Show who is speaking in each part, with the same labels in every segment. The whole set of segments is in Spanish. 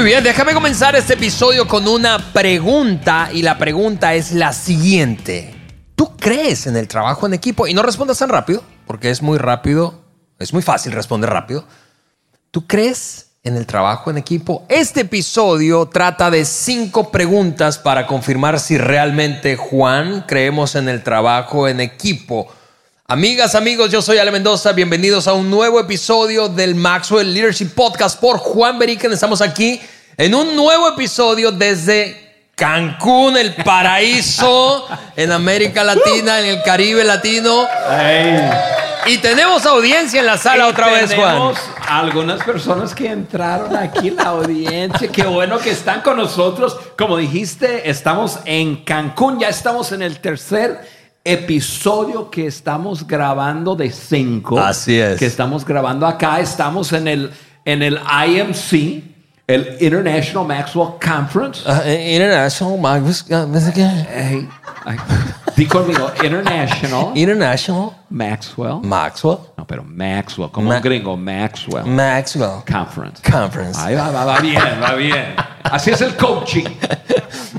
Speaker 1: Muy bien, déjame comenzar este episodio con una pregunta y la pregunta es la siguiente. ¿Tú crees en el trabajo en equipo? Y no respondas tan rápido, porque es muy rápido, es muy fácil responder rápido. ¿Tú crees en el trabajo en equipo? Este episodio trata de cinco preguntas para confirmar si realmente Juan creemos en el trabajo en equipo. Amigas, amigos, yo soy Ale Mendoza. Bienvenidos a un nuevo episodio del Maxwell Leadership Podcast por Juan Beriken. Estamos aquí en un nuevo episodio desde Cancún, el paraíso en América Latina, en el Caribe latino. Y tenemos audiencia en la sala
Speaker 2: Y
Speaker 1: otra vez, Juan.
Speaker 2: tenemos Algunas personas que entraron aquí la audiencia. Qué bueno que están con nosotros. Como dijiste, estamos en Cancún. Ya estamos en el tercer episodio que estamos grabando de cinco.
Speaker 1: Así es.
Speaker 2: Que estamos grabando acá. Estamos en el, en el IMC, el International Maxwell Conference.
Speaker 1: Ah, eh, International qué.
Speaker 2: Hey, ay, di conmigo, International
Speaker 1: International
Speaker 2: Maxwell.
Speaker 1: Maxwell
Speaker 2: No, pero Maxwell, como
Speaker 1: Ma-
Speaker 2: un gringo, Maxwell
Speaker 1: Maxwell
Speaker 2: Conference.
Speaker 1: Conference.
Speaker 2: Ahí va, va, va bien, va bien. Así es el coaching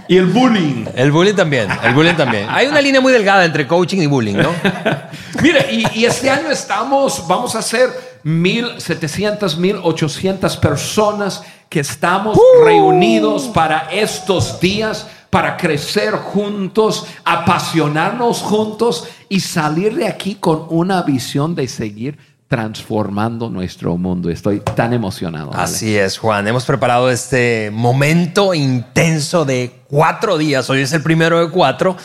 Speaker 2: y el bullying.
Speaker 1: El bullying también, el bullying también. Hay una línea muy delgada entre coaching y bullying, ¿no?
Speaker 2: Mire, y, y este año estamos, vamos a ser 1.700, 1.800 personas que estamos reunidos para estos días, para crecer juntos, apasionarnos juntos y salir de aquí con una visión de seguir transformando nuestro mundo. Estoy tan emocionado.
Speaker 1: Así es, Juan. Hemos preparado este momento intenso de cuatro días. Hoy es el primero de cuatro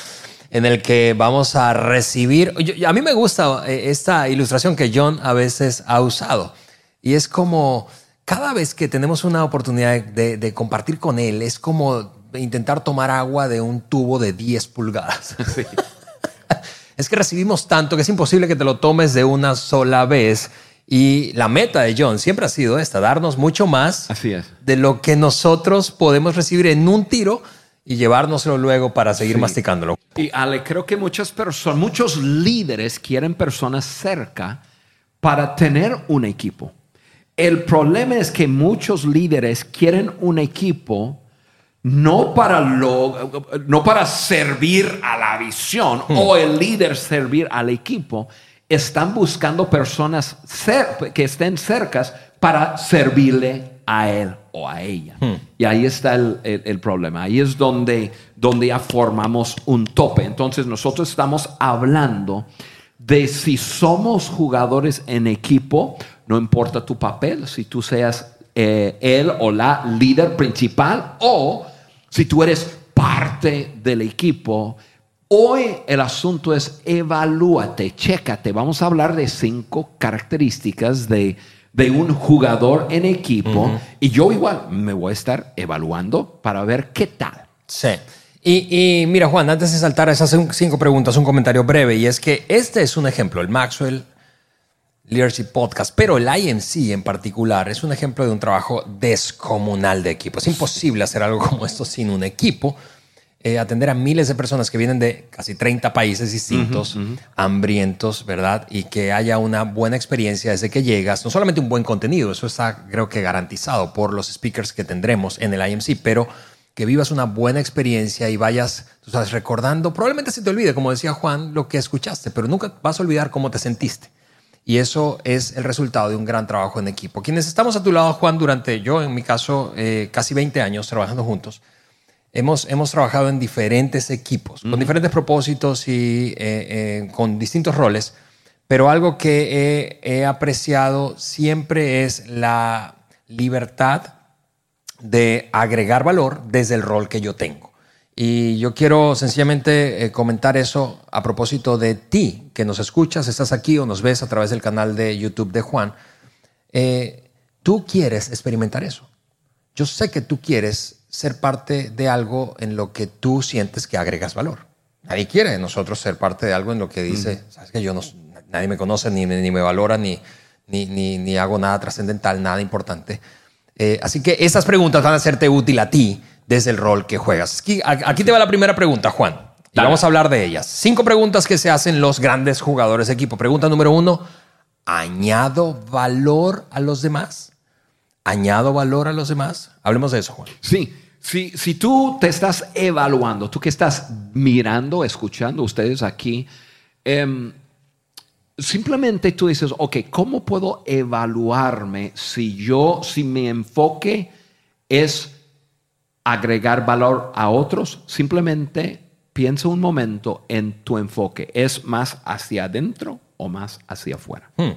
Speaker 1: en el que vamos a recibir. yo- a mí me gusta eh, esta ilustración que John a veces ha usado. Y es como cada vez que tenemos una oportunidad de, de compartir con él, es como intentar tomar agua de un tubo de 10 pulgadas. Es que recibimos tanto que es imposible que te lo tomes de una sola vez. Y la meta de John siempre ha sido esta, darnos mucho más
Speaker 2: Así es.
Speaker 1: de lo que nosotros podemos recibir en un tiro y llevárnoslo luego para seguir
Speaker 2: Sí.
Speaker 1: masticándolo.
Speaker 2: Y Ale, creo que muchas personas, muchos líderes quieren personas cerca para tener un equipo. El problema es que muchos líderes quieren un equipo no para, lo, no para servir a la visión o el líder servir al equipo. Están buscando personas cer- que estén cercas para servirle a él o a ella. Y ahí está el, el- el problema. Ahí es donde, donde ya formamos un tope. Entonces nosotros estamos hablando de si somos jugadores en equipo, no importa tu papel, si tú seas eh, él o la líder principal o si tú eres parte del equipo. Hoy el asunto es evalúate, chécate. Vamos a hablar de cinco características de, de un jugador en equipo y yo igual me voy a estar evaluando para ver qué tal.
Speaker 1: Sí. Y, y mira, Juan, antes de saltar a esas cin- cinco preguntas, un comentario breve. Y es que este es un ejemplo, el Maxwell Leadership Podcast, pero el IMC en particular es un ejemplo de un trabajo descomunal de equipo. Es imposible hacer algo como esto sin un equipo. Eh, atender a miles de personas que vienen de casi 30 países distintos, hambrientos, ¿verdad? Y que haya una buena experiencia desde que llegas. No solamente un buen contenido, eso está creo que garantizado por los speakers que tendremos en el IMC, pero que vivas una buena experiencia y vayas, tú sabes, recordando, probablemente se te olvide, como decía Juan, lo que escuchaste, pero nunca vas a olvidar cómo te sentiste. Y eso es el resultado de un gran trabajo en equipo. Quienes estamos a tu lado, Juan, durante yo, en mi caso, eh, casi 20 años trabajando juntos, hemos, hemos trabajado en diferentes equipos, con diferentes propósitos y eh, eh, con distintos roles, pero algo que he, he apreciado siempre es la libertad de agregar valor desde el rol que yo tengo. Y yo quiero sencillamente eh, comentar eso a propósito de ti, que nos escuchas, estás aquí o nos ves a través del canal de YouTube de Juan. Eh, tú quieres experimentar eso. Yo sé que tú quieres ser parte de algo en lo que tú sientes que agregas valor. Nadie quiere de nosotros ser parte de algo en lo que dice, sabes que yo no, nadie me conoce, ni, me- ni me valora, ni, ni, ni, ni hago nada trascendental, nada importante. Eh, así que estas preguntas van a hacerte útil a ti desde el rol que juegas. Aquí, aquí te va la primera pregunta, Juan. Y vamos a hablar de ellas. Cinco preguntas que se hacen los grandes jugadores de equipo. Pregunta número uno, ¿añado valor a los demás? ¿Añado valor a los demás? Hablemos de eso, Juan.
Speaker 2: Sí, si, si tú te estás evaluando, tú que estás mirando, escuchando ustedes aquí, em, simplemente tú dices, ok, ¿cómo puedo evaluarme si yo, si mi enfoque es agregar valor a otros? Simplemente piensa un momento en tu enfoque. ¿Es más hacia adentro o más hacia afuera?
Speaker 1: Hmm.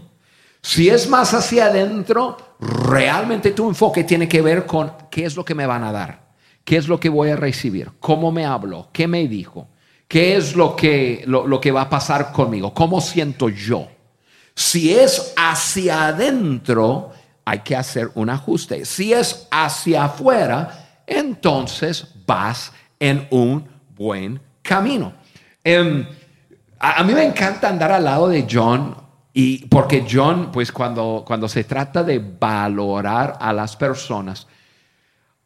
Speaker 2: Si es más hacia adentro, realmente tu enfoque tiene que ver con qué es lo que me van a dar, qué es lo que voy a recibir, cómo me habló, qué me dijo, qué es lo que, lo, que va a pasar conmigo, cómo siento yo. Si es hacia adentro, hay que hacer un ajuste. Si es hacia afuera, entonces vas en un buen camino. Em, a, a mí me encanta andar al lado de John y porque John, pues cuando, cuando se trata de valorar a las personas,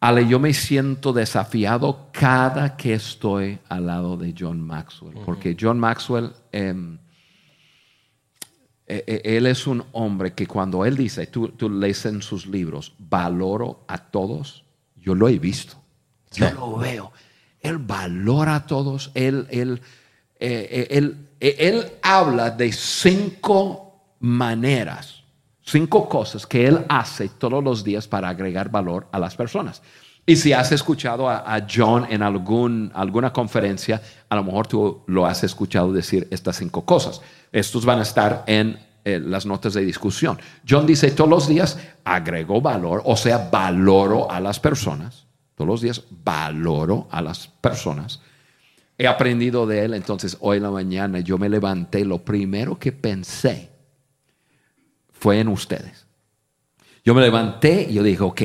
Speaker 2: Ale, yo me siento desafiado cada que estoy al lado de John Maxwell, porque John Maxwell, em, e, e, él es un hombre que cuando él dice, tú, tú lees en sus libros, valoro a todos, yo lo he visto, yo lo veo, él valora a todos, él, él, eh, eh, él eh, él habla de cinco maneras, cinco cosas que él hace todos los días para agregar valor a las personas. Y si has escuchado a, John en algún, alguna conferencia, a lo mejor tú lo has escuchado decir estas cinco cosas. Estos van a estar en eh, las notas de discusión. John dice todos los días, agrego valor, o sea, valoro a las personas. Todos los días valoro a las personas he aprendido de él. Entonces, hoy en la mañana yo me levanté, lo primero que pensé fue en ustedes. Yo me levanté y yo dije, ok,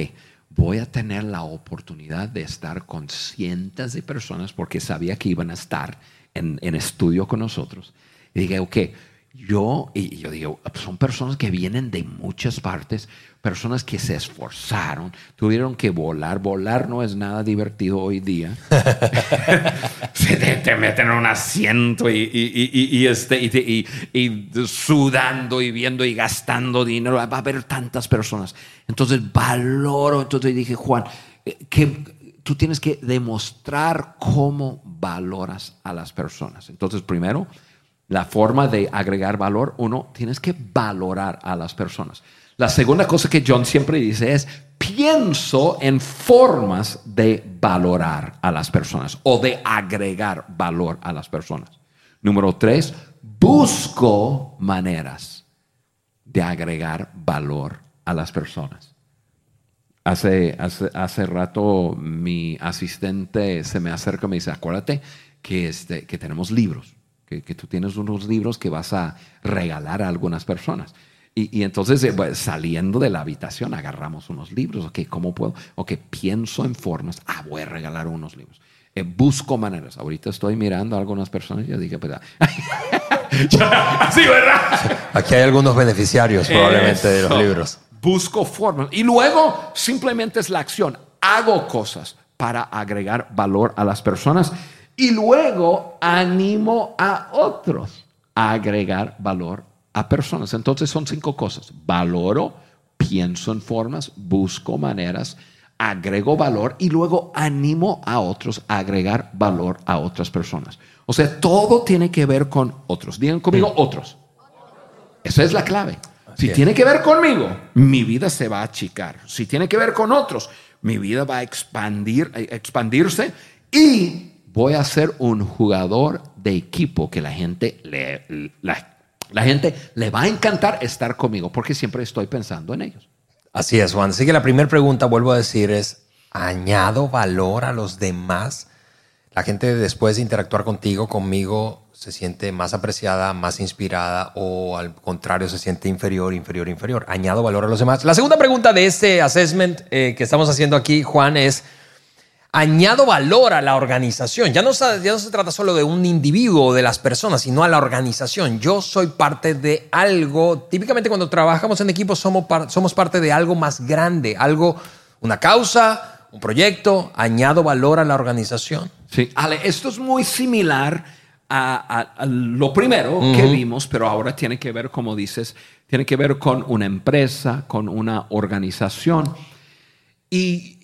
Speaker 2: voy a tener la oportunidad de estar con cientos de personas porque sabía que iban a estar en, en estudio con nosotros. Y dije, ok, yo, y yo digo, son personas que vienen de muchas partes, personas que se esforzaron, tuvieron que volar. Volar no es nada divertido hoy día. se te, meten en un asiento y, y, este, y, sudando y viendo y gastando dinero. Va a haber tantas personas. Entonces valoro. Entonces dije, Juan, eh, que tú tienes que demostrar cómo valoras a las personas. Entonces, primero, la forma de agregar valor, uno, tienes que valorar a las personas. La segunda cosa que John siempre dice es, pienso en formas de valorar a las personas o de agregar valor a las personas. Número tres, busco maneras de agregar valor a las personas. Hace, hace, rato mi asistente se me acerca y me dice, acuérdate que, este, que tenemos libros que, tú tienes unos libros que vas a regalar a algunas personas. Y, entonces, eh, saliendo de la habitación, agarramos unos libros. Ok, ¿cómo puedo? Ok, pienso en formas. Ah, voy a regalar unos libros. Eh, busco maneras. Ahorita estoy mirando a algunas personas y yo dije, pues,
Speaker 1: sí, ¿verdad? Aquí hay algunos beneficiarios probablemente de los libros.
Speaker 2: Busco formas. Y luego, simplemente es la acción. Hago cosas para agregar valor a las personas y luego animo a otros a agregar valor a personas. Entonces son cinco cosas. Valoro, pienso en formas, busco maneras, agrego valor y luego animo a otros a agregar valor a otras personas. O sea, todo tiene que ver con otros. Digan conmigo, otros. Esa es la clave. Si tiene que ver conmigo, mi vida se va a achicar. Si tiene que ver con otros, mi vida va a expandir, expandirse y voy a ser un jugador de equipo que la gente le, la, gente le va a encantar estar conmigo porque siempre estoy pensando en ellos.
Speaker 1: Así es, Juan. Así que la primera pregunta, vuelvo a decir, es, ¿añado valor a los demás? La gente después de interactuar contigo, conmigo, se siente más apreciada, más inspirada o al contrario se siente inferior, inferior, inferior. Añado valor a los demás. La segunda pregunta de este assessment eh, que estamos haciendo aquí, Juan, es añado valor a la organización. Ya no, ya no se trata solo de un individuo o de las personas, sino a la organización. Yo soy parte de algo, típicamente cuando trabajamos en equipo somos, somos parte de algo más grande, algo, una causa, un proyecto, añado valor a la organización.
Speaker 2: Sí, Ale, esto es muy similar a, a lo primero que vimos, pero ahora tiene que ver, como dices, tiene que ver con una empresa, con una organización. Y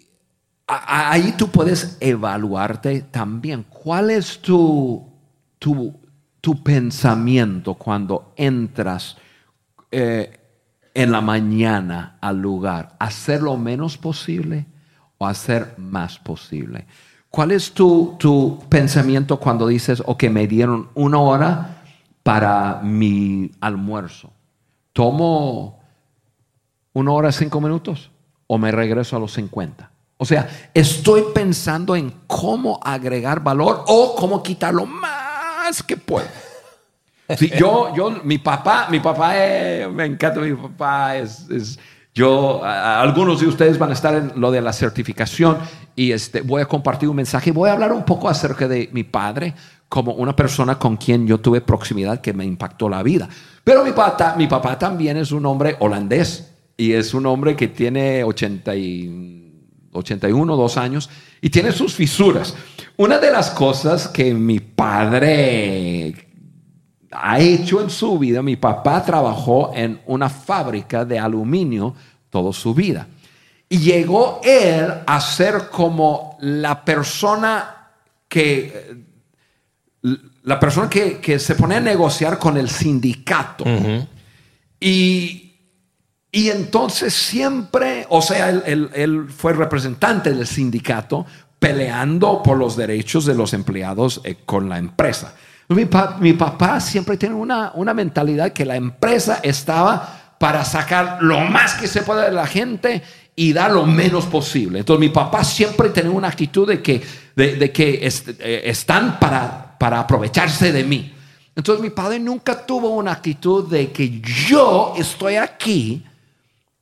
Speaker 2: ahí tú puedes evaluarte también. ¿Cuál es tu, tu, tu pensamiento cuando entras eh, en la mañana al lugar? ¿Hacer lo menos posible o hacer más posible? ¿Cuál es tu, tu pensamiento cuando dices, ok, me dieron una hora para mi almuerzo? ¿Tomo una hora cinco minutos o me regreso a los 50? O sea, estoy pensando en cómo agregar valor o cómo quitar lo más que puedo. yo, yo, mi papá, mi papá, eh, me encanta mi papá, es, es yo, algunos de ustedes van a estar en lo de la certificación y este, voy a compartir un mensaje. Voy a hablar un poco acerca de mi padre como una persona con quien yo tuve proximidad que me impactó la vida. Pero mi papá, mi papá también es un hombre holandés y es un hombre que tiene 80 y, 81, dos años y tiene sus fisuras. Una de las cosas que mi padre ha hecho en su vida. Mi papá trabajó en una fábrica de aluminio toda su vida. Y llegó él a ser como la persona que, la persona que, se pone a negociar con el sindicato. y, y, entonces siempre, o sea, él, él, fue representante del sindicato peleando por los derechos de los empleados eh, con la empresa. Mi, papá siempre tiene una, una mentalidad que la empresa estaba para sacar lo más que se pueda de la gente y dar lo menos posible. Entonces mi papá siempre tenía una actitud de que, de, que eh, están para, para aprovecharse de mí. Entonces mi padre nunca tuvo una actitud de que yo estoy aquí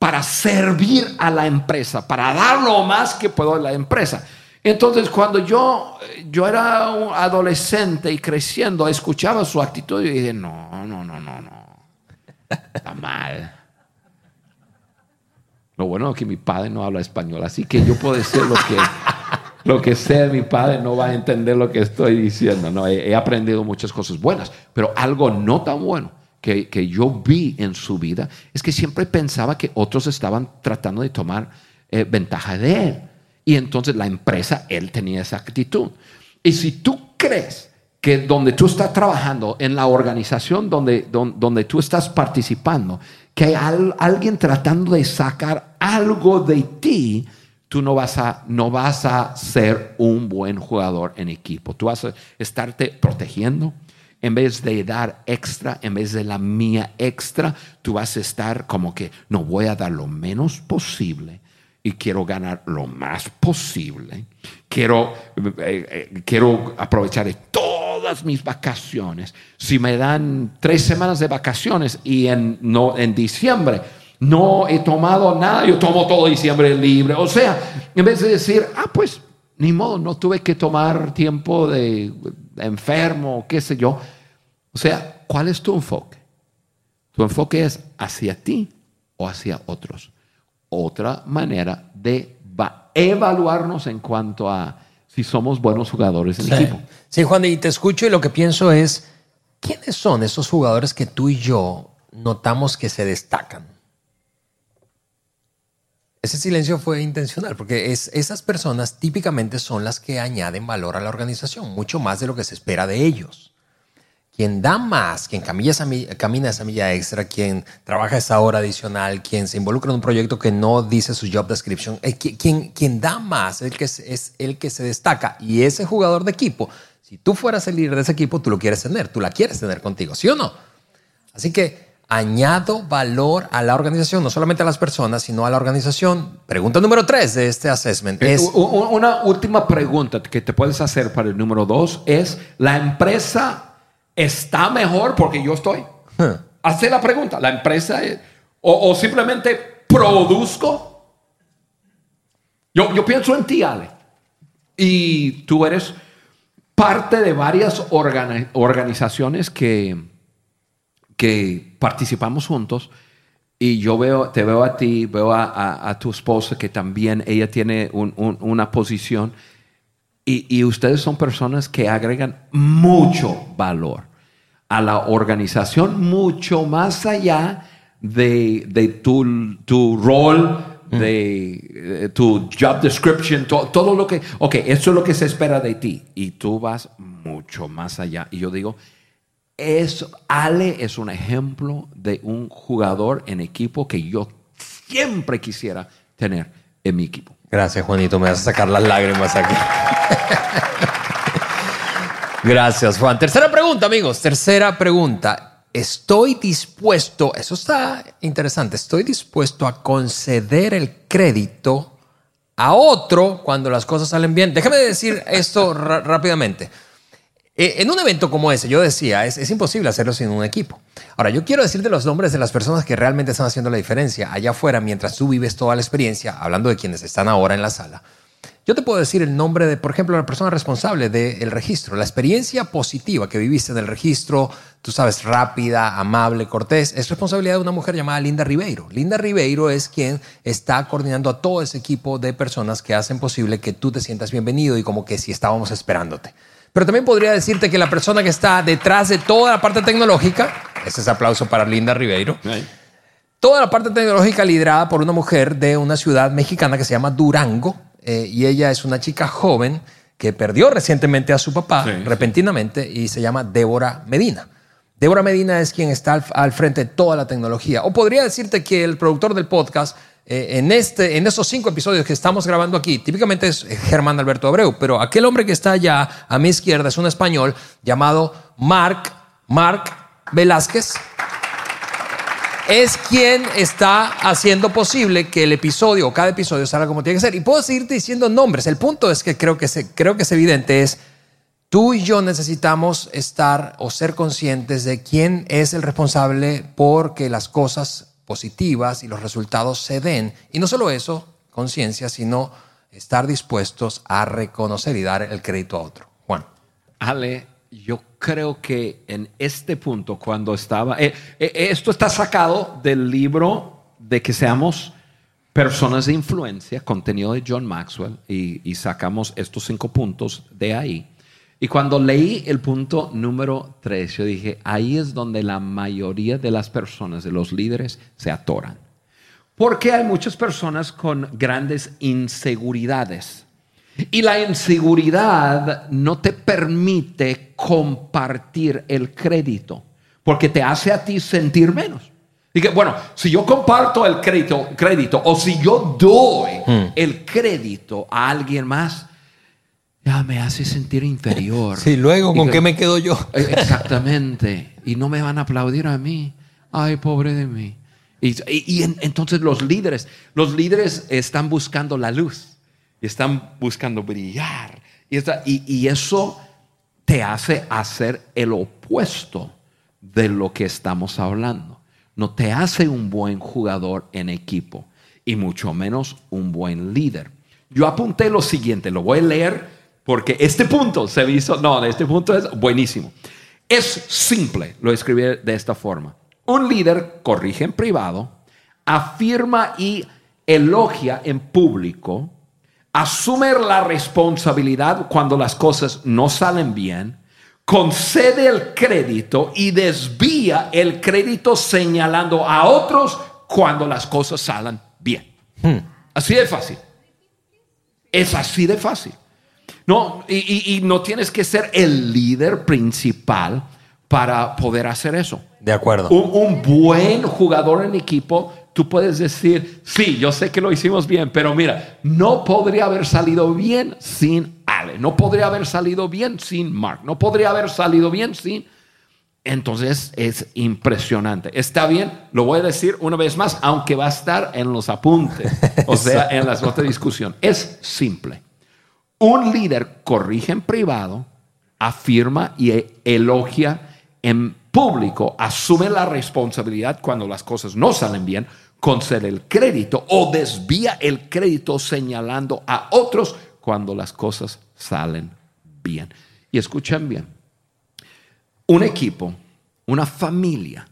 Speaker 2: para servir a la empresa, para dar lo más que puedo a la empresa. Entonces, cuando yo, yo era un adolescente y creciendo, escuchaba su actitud y dije, no, no, no, no, no. Está mal. Lo bueno es que mi padre no habla español, así que yo puedo decir lo que, lo que sea, mi padre no va a entender lo que estoy diciendo. No, he, aprendido muchas cosas buenas, pero algo no tan bueno que, que, yo vi en su vida es que siempre pensaba que otros estaban tratando de tomar eh, ventaja de él. Y entonces la empresa, él tenía esa actitud. Y si tú crees que donde tú estás trabajando, en la organización donde, donde, tú estás participando, que hay alguien tratando de sacar algo de ti, tú no vas, a, no vas a ser un buen jugador en equipo. Tú vas a estarte protegiendo. En vez de dar extra, en vez de la mía extra, tú vas a estar como que no voy a dar lo menos posible y quiero ganar lo más posible. Quiero, eh, eh, quiero aprovechar todas mis vacaciones. Si me dan tres semanas de vacaciones y en, no, en diciembre no he tomado nada, yo tomo todo diciembre libre. O sea, en vez de decir, ah, pues ni modo, no tuve que tomar tiempo de, enfermo, qué sé yo. O sea, ¿cuál es tu enfoque? Tu enfoque es hacia ti o hacia otros otra manera de evaluarnos en cuanto a si somos buenos jugadores en equipo.
Speaker 1: Sí, Juan, y te escucho y lo que pienso es, ¿quiénes son esos jugadores que tú y yo notamos que se destacan? Ese silencio fue intencional porque es, esas personas típicamente son las que añaden valor a la organización, mucho más de lo que se espera de ellos quien da más, quien camina esa, camina esa milla extra, quien trabaja esa hora adicional, quien se involucra en un proyecto que no dice su job description, eh, quien, quien da más el que es, el que se destaca. Y ese jugador de equipo, si tú fueras el líder de ese equipo, tú lo quieres tener, tú la quieres tener contigo, ¿sí o no? Así que añado valor a la organización, no solamente a las personas, sino a la organización. Pregunta número tres de este assessment
Speaker 2: eh, es... Una última pregunta que te puedes hacer para el número dos es, ¿la empresa está mejor porque yo estoy. Hace la pregunta, la empresa o, simplemente produzco. Yo, yo pienso en ti, Ale, y tú eres parte de varias organizaciones que, que participamos juntos. Y yo veo, te veo a ti, veo a, tu esposa que también ella tiene una posición. Y, y ustedes son personas que agregan mucho valor a la organización, mucho más allá de, de tu, tu rol, de eh, tu job description, to- todo lo que, ok, eso es lo que se espera de ti. Y tú vas mucho más allá. Y yo digo, es, Ale es un ejemplo de un jugador en equipo que yo siempre quisiera tener en mi equipo.
Speaker 1: Gracias, Juanito. Me vas a sacar las lágrimas aquí. Gracias, Juan. Tercera pregunta, amigos. Tercera pregunta. Estoy dispuesto, eso está interesante, estoy dispuesto a conceder el crédito a otro cuando las cosas salen bien. Déjame decir esto rápidamente. Eh, En un evento como ese, yo decía, es, es imposible hacerlo sin un equipo. Ahora, yo quiero decirte los nombres de las personas que realmente están haciendo la diferencia allá afuera mientras tú vives toda la experiencia, hablando de quienes están ahora en la sala. Yo te puedo decir el nombre de, por ejemplo, la persona responsable del registro. La experiencia positiva que viviste en el registro, tú sabes, rápida, amable, cortés, es responsabilidad de una mujer llamada Linda Ribeiro. Linda Ribeiro es quien está coordinando a todo ese equipo de personas que hacen posible que tú te sientas bienvenido y como que si estábamos esperándote. Pero también podría decirte que la persona que está detrás de toda la parte tecnológica, ese es aplauso para Linda Ribeiro, toda la parte tecnológica liderada por una mujer de una ciudad mexicana que se llama Durango, eh, y ella es una chica joven que perdió recientemente a su papá
Speaker 2: Sí.
Speaker 1: repentinamente y se llama Débora Medina. Débora Medina es quien está al, al frente de toda la tecnología. O podría decirte que el productor del podcast, eh, en, este, en estos cinco episodios que estamos grabando aquí, típicamente es Germán Alberto Abreu, pero aquel hombre que está allá a mi izquierda es un español llamado Marc, Velázquez es quien está haciendo posible que el episodio o cada episodio salga como tiene que ser. Y puedo seguirte diciendo nombres. El punto es que creo que, se, creo que es evidente es tú y yo necesitamos estar o ser conscientes de quién es el responsable por que las cosas positivas y los resultados se den. Y no solo eso, conciencia, sino estar dispuestos a reconocer y dar el crédito a otro. Juan.
Speaker 2: Ale, yo creo que en este punto, cuando estaba, eh, eh, esto está sacado del libro de que seamos personas de influencia, contenido de John Maxwell, y sacamos estos cinco puntos de ahí. Y cuando leí el punto número tres, yo dije, ahí es donde la mayoría de las personas, de los líderes, se atoran. Porque hay muchas personas con grandes inseguridades. Y la inseguridad no te permite compartir el crédito, porque te hace a ti sentir menos. Y que, bueno, si yo comparto el crédito, crédito o si yo doy el crédito a alguien más, ya me hace sentir inferior.
Speaker 1: Sí, luego, ¿con qué me quedo yo?
Speaker 2: eh, Exactamente. Y no me van a aplaudir a mí. Ay, pobre de mí. Y, y- y en- entonces los líderes, los líderes están buscando la luz. Y están buscando brillar. Y, está- y- y eso te hace hacer el opuesto de lo que estamos hablando. No te hace un buen jugador en equipo. Y mucho menos un buen líder. Yo apunté lo siguiente, lo voy a leer porque este punto se hizo, no, este punto es buenísimo. Es simple, lo escribí de esta forma. Un líder corrige en privado, afirma y elogia en público, asume la responsabilidad cuando las cosas no salen bien, concede el crédito y desvía el crédito señalando a otros cuando las cosas salen bien. Así de fácil. Es así de fácil. No, y, y- y no tienes que ser el líder principal para poder hacer eso.
Speaker 1: De acuerdo.
Speaker 2: Un, un buen jugador en equipo, tú puedes decir, sí, yo sé que lo hicimos bien, pero mira, no podría haber salido bien sin Ale, no podría haber salido bien sin Mark, no podría haber salido bien sin... Entonces es impresionante. Está bien, lo voy a decir una vez más, aunque va a estar en los apuntes, o sea, en las notas de discusión. Es simple. Un líder corrige en privado, afirma y elogia en público, asume la responsabilidad cuando las cosas no salen bien, concede el crédito o desvía el crédito señalando a otros cuando las cosas salen bien. Y escuchen bien, un equipo, una familia,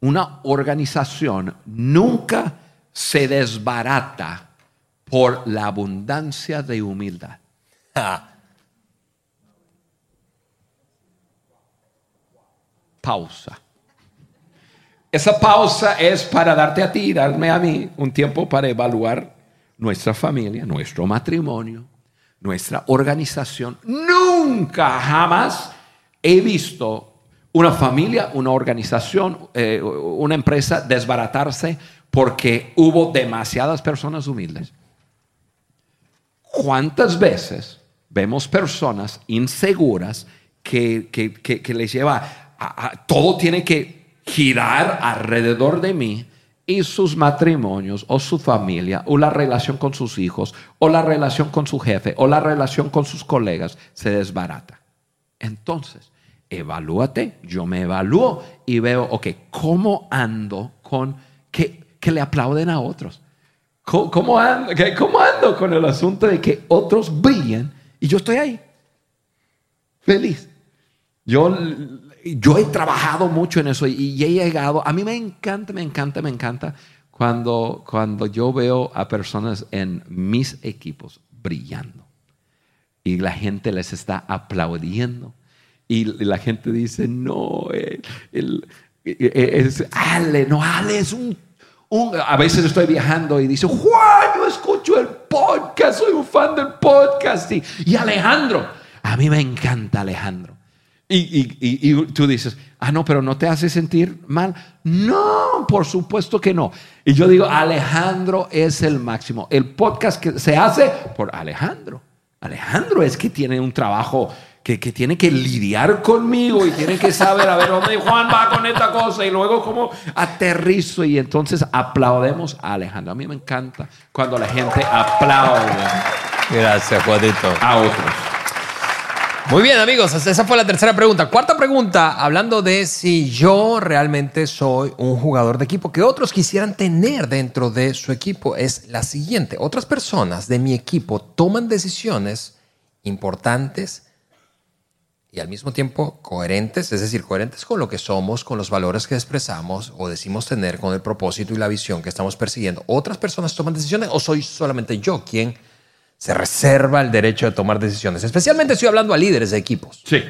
Speaker 2: una organización nunca se desbarata por la abundancia de humildad. pausa. Esa pausa es para darte a ti, darme a mí un tiempo para evaluar nuestra familia, nuestro matrimonio, nuestra organización. Nunca, jamás he visto una familia, una organización, eh, una empresa desbaratarse porque hubo demasiadas personas humildes. ¿Cuántas veces vemos personas inseguras que, les lleva a, todo tiene que girar alrededor de mí y sus matrimonios o su familia o la relación con sus hijos o la relación con su jefe o la relación con sus colegas se desbarata? Entonces, evalúate, yo me evalúo y veo, ok, ¿cómo ando con que, le aplauden a otros? ¿Cómo, ando, ¿Cómo ando con el asunto de que otros brillen y yo estoy ahí? Feliz. Yo, yo he trabajado mucho en eso y, he llegado, a mí me encanta, me encanta, me encanta cuando, cuando yo veo a personas en mis equipos brillando y la gente les está aplaudiendo y la gente dice, no, eh, eh, es Ale, no, Ale es un, A veces estoy viajando y dice, Juan, yo escucho el podcast, soy un fan del podcast. Y, Alejandro, a mí me encanta Alejandro. Y, y, tú dices, ah, no, pero no te hace sentir mal. No, por supuesto que no. Y yo digo, Alejandro es el máximo. El podcast que se hace por Alejandro. Alejandro es que tiene un trabajo que, tiene que lidiar conmigo y tiene que saber, a ver, dónde Juan va con esta cosa y luego cómo aterrizo y entonces aplaudemos a Alejandro. A mí me encanta cuando la gente aplaude.
Speaker 1: Gracias, Juanito.
Speaker 2: A otros.
Speaker 1: Muy bien, amigos, esa fue la tercera pregunta. Cuarta pregunta, hablando de si yo realmente soy un jugador de equipo que otros quisieran tener dentro de su equipo, es la siguiente. Otras personas de mi equipo toman decisiones importantes y al mismo tiempo coherentes, es decir, coherentes con lo que somos, con los valores que expresamos o decimos tener, con el propósito y la visión que estamos persiguiendo. ¿Otras personas toman decisiones o soy solamente yo quien se reserva el derecho de tomar decisiones? Especialmente estoy hablando a líderes de equipos.
Speaker 2: Sí,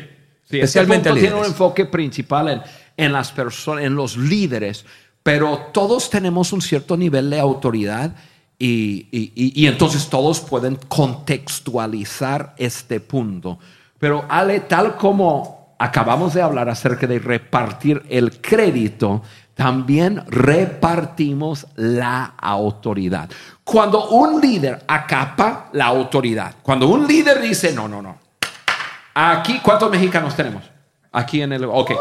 Speaker 2: sí especialmente este tiene un enfoque principal en, en las personas, en los líderes, pero todos tenemos un cierto nivel de autoridad. Y, y, y entonces todos pueden contextualizar este punto. Pero Ale, tal como acabamos de hablar acerca de repartir el crédito, también repartimos la autoridad. Cuando un líder acapa la autoridad, cuando un líder dice, no, no, no, aquí, ¿cuántos mexicanos tenemos? Aquí en el, ok,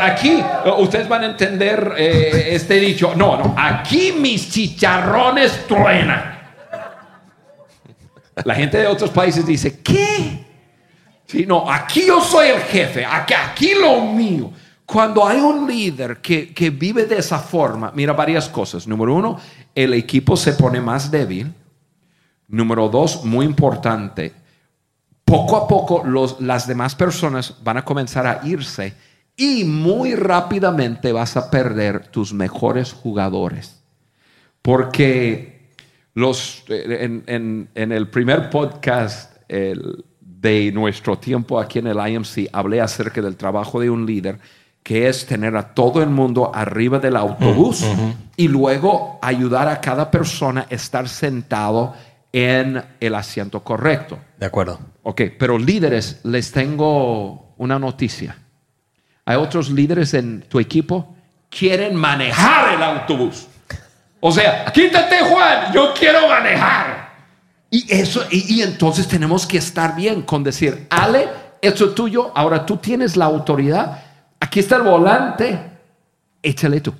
Speaker 2: aquí, ustedes van a entender eh, este dicho, no, no, aquí mis chicharrones truenan. La gente de otros países dice, ¿qué? No, aquí yo soy el jefe, aquí, aquí lo mío. Cuando hay un líder que, que vive de esa forma, mira varias cosas. Número uno, el equipo se pone más débil. Número dos, muy importante, poco a poco los, las demás personas van a comenzar a irse y muy rápidamente vas a perder tus mejores jugadores. Porque los, en, en, en el primer podcast, el, de nuestro tiempo aquí en el IMC, hablé acerca del trabajo de un líder, que es tener a todo el mundo arriba del autobús y luego ayudar a cada persona a estar sentado en el asiento correcto.
Speaker 1: De acuerdo.
Speaker 2: Ok, pero líderes, les tengo una noticia. Hay otros líderes en tu equipo quieren manejar el autobús. O sea, quítate Juan, yo quiero manejar. Y eso, y, entonces tenemos que estar bien con decir, Ale, esto es tuyo, ahora tú tienes la autoridad, aquí está el volante, échale tú.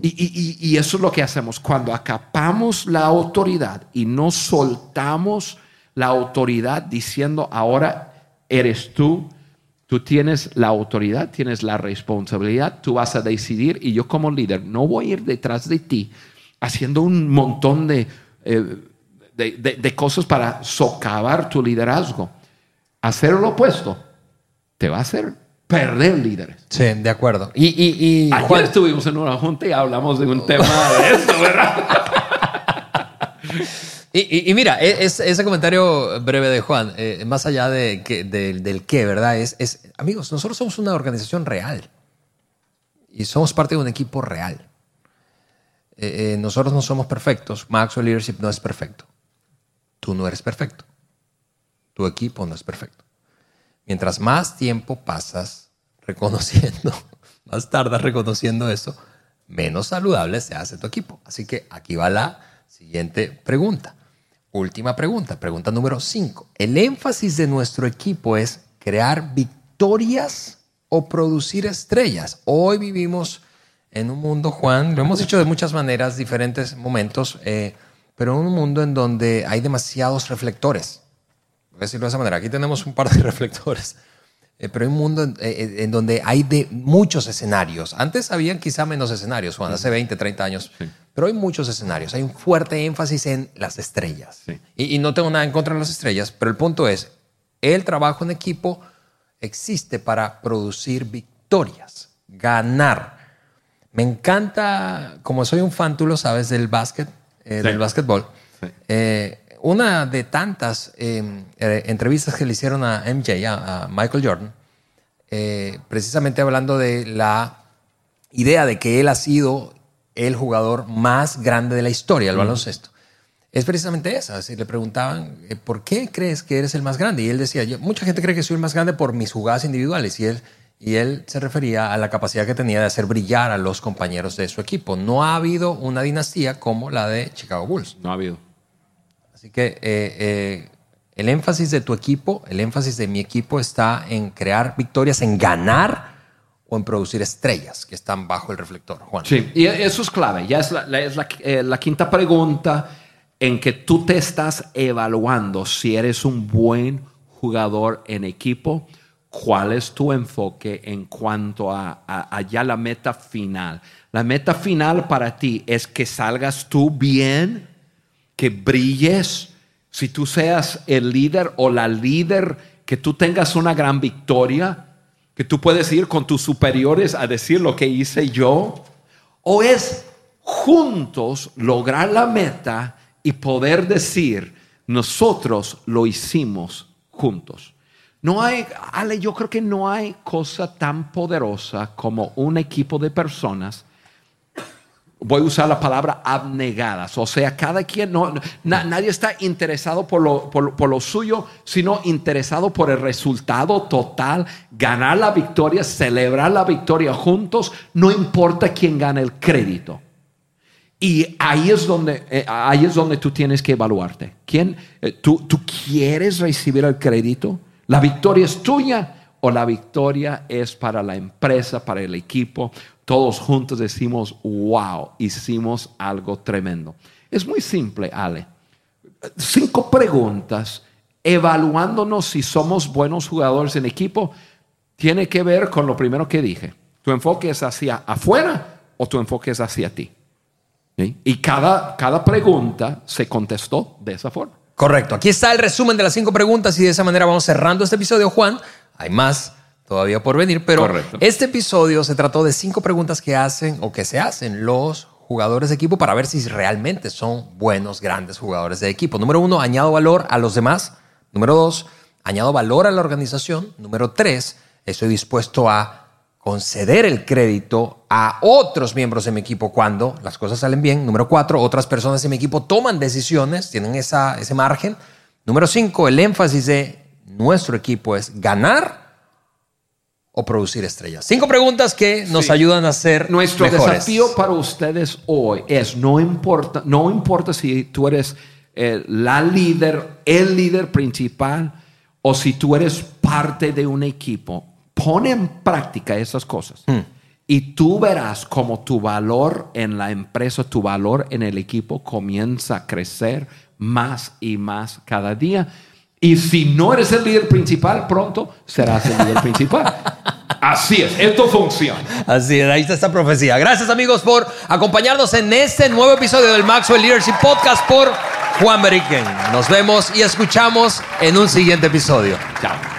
Speaker 2: Y, y, eso es lo que hacemos cuando acapamos la autoridad y no soltamos la autoridad diciendo, ahora eres tú, tú tienes la autoridad, tienes la responsabilidad, tú vas a decidir y yo como líder no voy a ir detrás de ti haciendo un montón de... Eh, de, cosas para socavar tu liderazgo. Hacer lo opuesto te va a hacer perder líderes.
Speaker 1: Sí, de acuerdo. Y, y,
Speaker 2: Ayer estuvimos en una junta y hablamos de un tema de esto, ¿verdad?
Speaker 1: y, mira, e, ese comentario breve de Juan, eh, más allá de que, del qué, ¿verdad? Es, es, amigos, nosotros somos una organización real. y somos parte de un equipo real. Eh, eh, nosotros no somos perfectos. Maxwell Leadership no es perfecto. Tú no eres perfecto. Tu equipo no es perfecto. Mientras más tiempo pasas reconociendo, más tardas reconociendo eso, menos saludable se hace tu equipo. Así que aquí va la siguiente pregunta. Última pregunta, pregunta número 5. El énfasis de nuestro equipo es crear victorias o producir estrellas. Hoy vivimos en un mundo, Juan, lo hemos dicho de muchas maneras, diferentes momentos, eh, pero en un mundo en donde hay demasiados reflectores. Voy a decirlo de esa manera. Aquí tenemos un par de reflectores, eh, pero hay un mundo eh, en, donde hay de muchos escenarios. Antes habían quizá menos escenarios, Juan, hace 20, 30 años, pero hay muchos escenarios. Hay un fuerte énfasis en las estrellas. Y, y no tengo nada en contra de las estrellas, pero el punto es, el trabajo en equipo existe para producir victorias, ganar. Me encanta, como soy un fan, tú lo sabes, del básquet, eh, del básquetbol. Eh, una de tantas eh, entrevistas que le hicieron a MJ, a, Michael Jordan, precisamente hablando de la idea de que él ha sido el jugador más grande de la historia del baloncesto es precisamente esa. Si le preguntaban, ¿por qué crees que eres el más grande? Y él decía, mucha gente cree que soy el más grande por mis jugadas individuales. Y él, y él se refería a la capacidad que tenía de hacer brillar a los compañeros de su equipo. No ha habido una dinastía como la de Chicago Bulls.
Speaker 2: No ha habido.
Speaker 1: Así que eh, eh, el énfasis de tu equipo, el énfasis de mi equipo está en crear victorias, en ganar o en producir estrellas que están bajo el reflector. Juan.
Speaker 2: Sí, y eso es clave. Ya es la, es la quinta pregunta en que tú te estás evaluando si eres un buen jugador en equipo, cuál es tu enfoque en cuanto a, allá la meta final. La meta final para ti es que salgas tú bien, que brilles, si tú seas el líder o la líder, que tú tengas una gran victoria, que tú puedes ir con tus superiores a decir lo que hice yo, o es juntos lograr la meta y poder decir, nosotros lo hicimos juntos. No hay, Ale, yo creo que no hay cosa tan poderosa como un equipo de personas. Voy a usar la palabra abnegadas, o sea, cada quien, no, nadie está interesado por lo, por lo suyo, sino interesado por el resultado total, ganar la victoria, celebrar la victoria juntos, no importa quién gane el crédito. Y ahí es donde, eh, ahí es donde tú tienes que evaluarte. ¿Quién, eh, tú, ¿Tú quieres recibir el crédito? ¿La victoria es tuya o la victoria es para la empresa, para el equipo? Todos juntos decimos, wow, hicimos algo tremendo. Es muy simple, Ale. Cinco preguntas evaluándonos si somos buenos jugadores en equipo tiene que ver con lo primero que dije. ¿Tu enfoque es hacia afuera o tu enfoque es hacia ti? Y cada, cada pregunta se contestó de esa forma.
Speaker 1: Correcto. Aquí está el resumen de las cinco preguntas y de esa manera vamos cerrando este episodio, Juan. Hay más todavía por venir, pero este episodio se trató de cinco preguntas que hacen o que se hacen los jugadores de equipo para ver si realmente son buenos, grandes jugadores de equipo. Número uno, añado valor a los demás. Número dos, añado valor a la organización. Número tres, estoy dispuesto a conceder el crédito a otros miembros de mi equipo cuando las cosas salen bien. Número cuatro, otras personas de mi equipo toman decisiones, tienen esa, ese margen. Número cinco, el énfasis de nuestro equipo es ganar o producir estrellas. Cinco preguntas que nos ayudan a ser
Speaker 2: Nuestro desafío para ustedes hoy es, no importa, no importa si tú eres eh, la líder, el líder principal, o si tú eres parte de un equipo, Pone en práctica esas cosas. Hmm. Y tú verás como tu valor en la empresa, tu valor en el equipo comienza a crecer más y más cada día. Y si no eres el líder principal, pronto serás el líder principal. Así es, esto funciona.
Speaker 1: Así es, ahí está esta profecía. Gracias amigos por acompañarnos en este nuevo episodio del Maxwell Leadership Podcast por Juan Beriken. Nos vemos y escuchamos en un siguiente episodio.
Speaker 2: Chao.